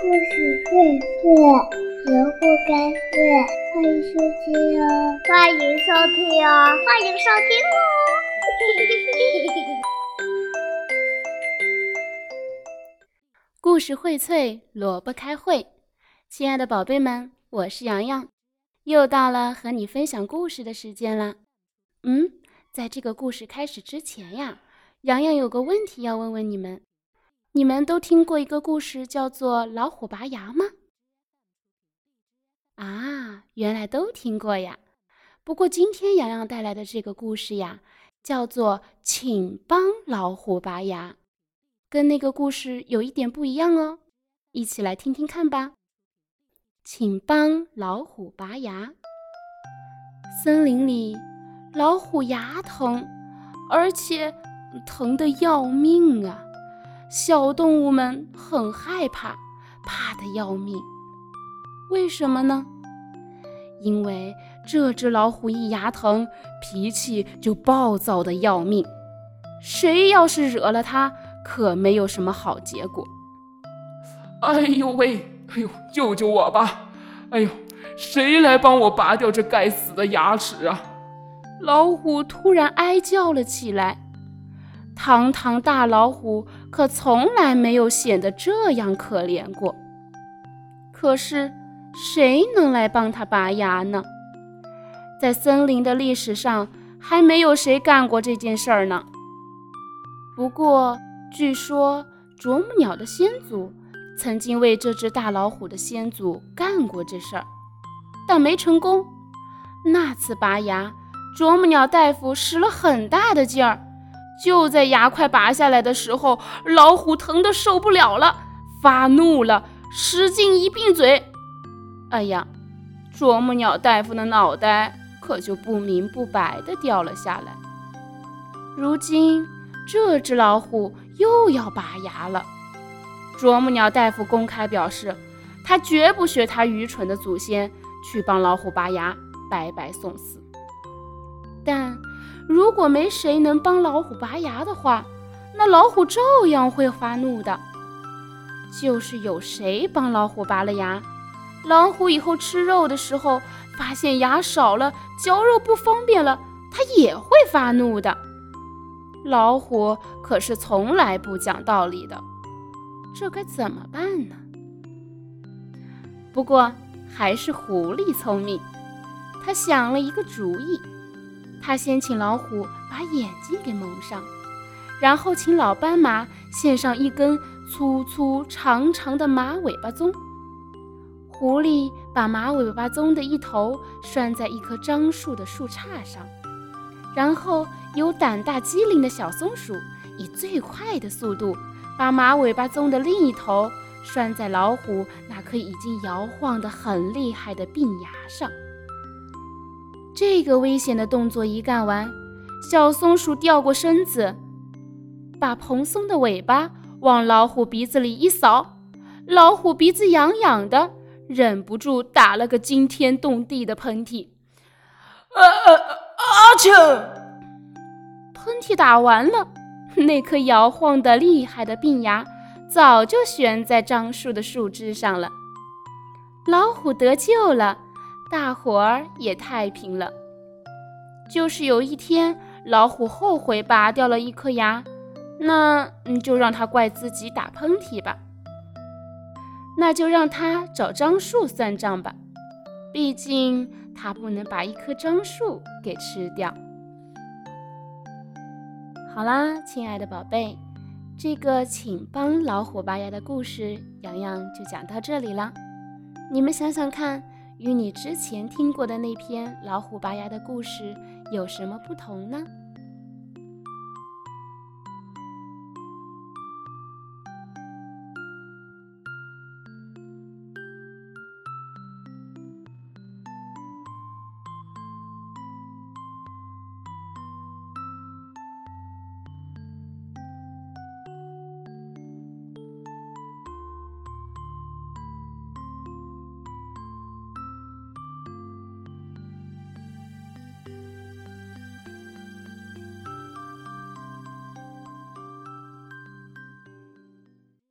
故事荟萃，萝卜开会，欢迎收听哦！欢迎收听哦！欢迎收听哦！故事荟萃，萝卜开会。亲爱的宝贝们，我是洋洋，又到了和你分享故事的时间了。嗯，在这个故事开始之前呀，洋洋有个问题要问问你们。你们都听过一个故事，叫做《老虎拔牙》吗？啊，原来都听过呀。不过今天洋洋带来的这个故事呀，叫做《请帮老虎拔牙》，跟那个故事有一点不一样哦。一起来听听看吧。请帮老虎拔牙。森林里，老虎牙疼，而且疼得要命啊。小动物们很害怕，怕得要命。为什么呢？因为这只老虎一牙疼，脾气就暴躁的要命。谁要是惹了它，可没有什么好结果。哎呦喂！哎呦，救救我吧！哎呦，谁来帮我拔掉这该死的牙齿啊？老虎突然哀叫了起来。堂堂大老虎可从来没有显得这样可怜过。可是，谁能来帮他拔牙呢？在森林的历史上，还没有谁干过这件事儿呢。不过，据说啄木鸟的先祖曾经为这只大老虎的先祖干过这事儿，但没成功。那次拔牙，啄木鸟大夫使了很大的劲儿。就在牙快拔下来的时候，老虎疼得受不了了，发怒了，使劲一闭嘴，哎呀，啄木鸟大夫的脑袋可就不明不白的掉了下来。如今这只老虎又要拔牙了，啄木鸟大夫公开表示，他绝不学他愚蠢的祖先去帮老虎拔牙，白白送死。但。如果没谁能帮老虎拔牙的话，那老虎照样会发怒的。就是有谁帮老虎拔了牙，老虎以后吃肉的时候发现牙少了，嚼肉不方便了，它也会发怒的。老虎可是从来不讲道理的，这该怎么办呢？不过还是狐狸聪明，他想了一个主意。他先请老虎把眼睛给蒙上，然后请老斑马献上一根粗粗长长的马尾巴鬃。狐狸把马尾巴鬃的一头拴在一棵樟树的树杈上，然后由胆大机灵的小松鼠以最快的速度把马尾巴鬃的另一头拴在老虎那颗已经摇晃得很厉害的病牙上。这个危险的动作一干完，小松鼠掉过身子，把蓬松的尾巴往老虎鼻子里一扫，老虎鼻子痒痒的，忍不住打了个惊天动地的喷嚏。啊啊啊！嚏！喷嚏打完了，那颗摇晃的厉害的病牙早就悬在樟树的树枝上了。老虎得救了。大伙儿也太平了。就是有一天，老虎后悔拔掉了一颗牙，那你就让他怪自己打喷嚏吧。那就让他找樟树算账吧，毕竟他不能把一棵樟树给吃掉。好啦，亲爱的宝贝，这个请帮老虎拔牙的故事，洋洋就讲到这里了。你们想想看。与你之前听过的那篇老虎拔牙的故事有什么不同呢？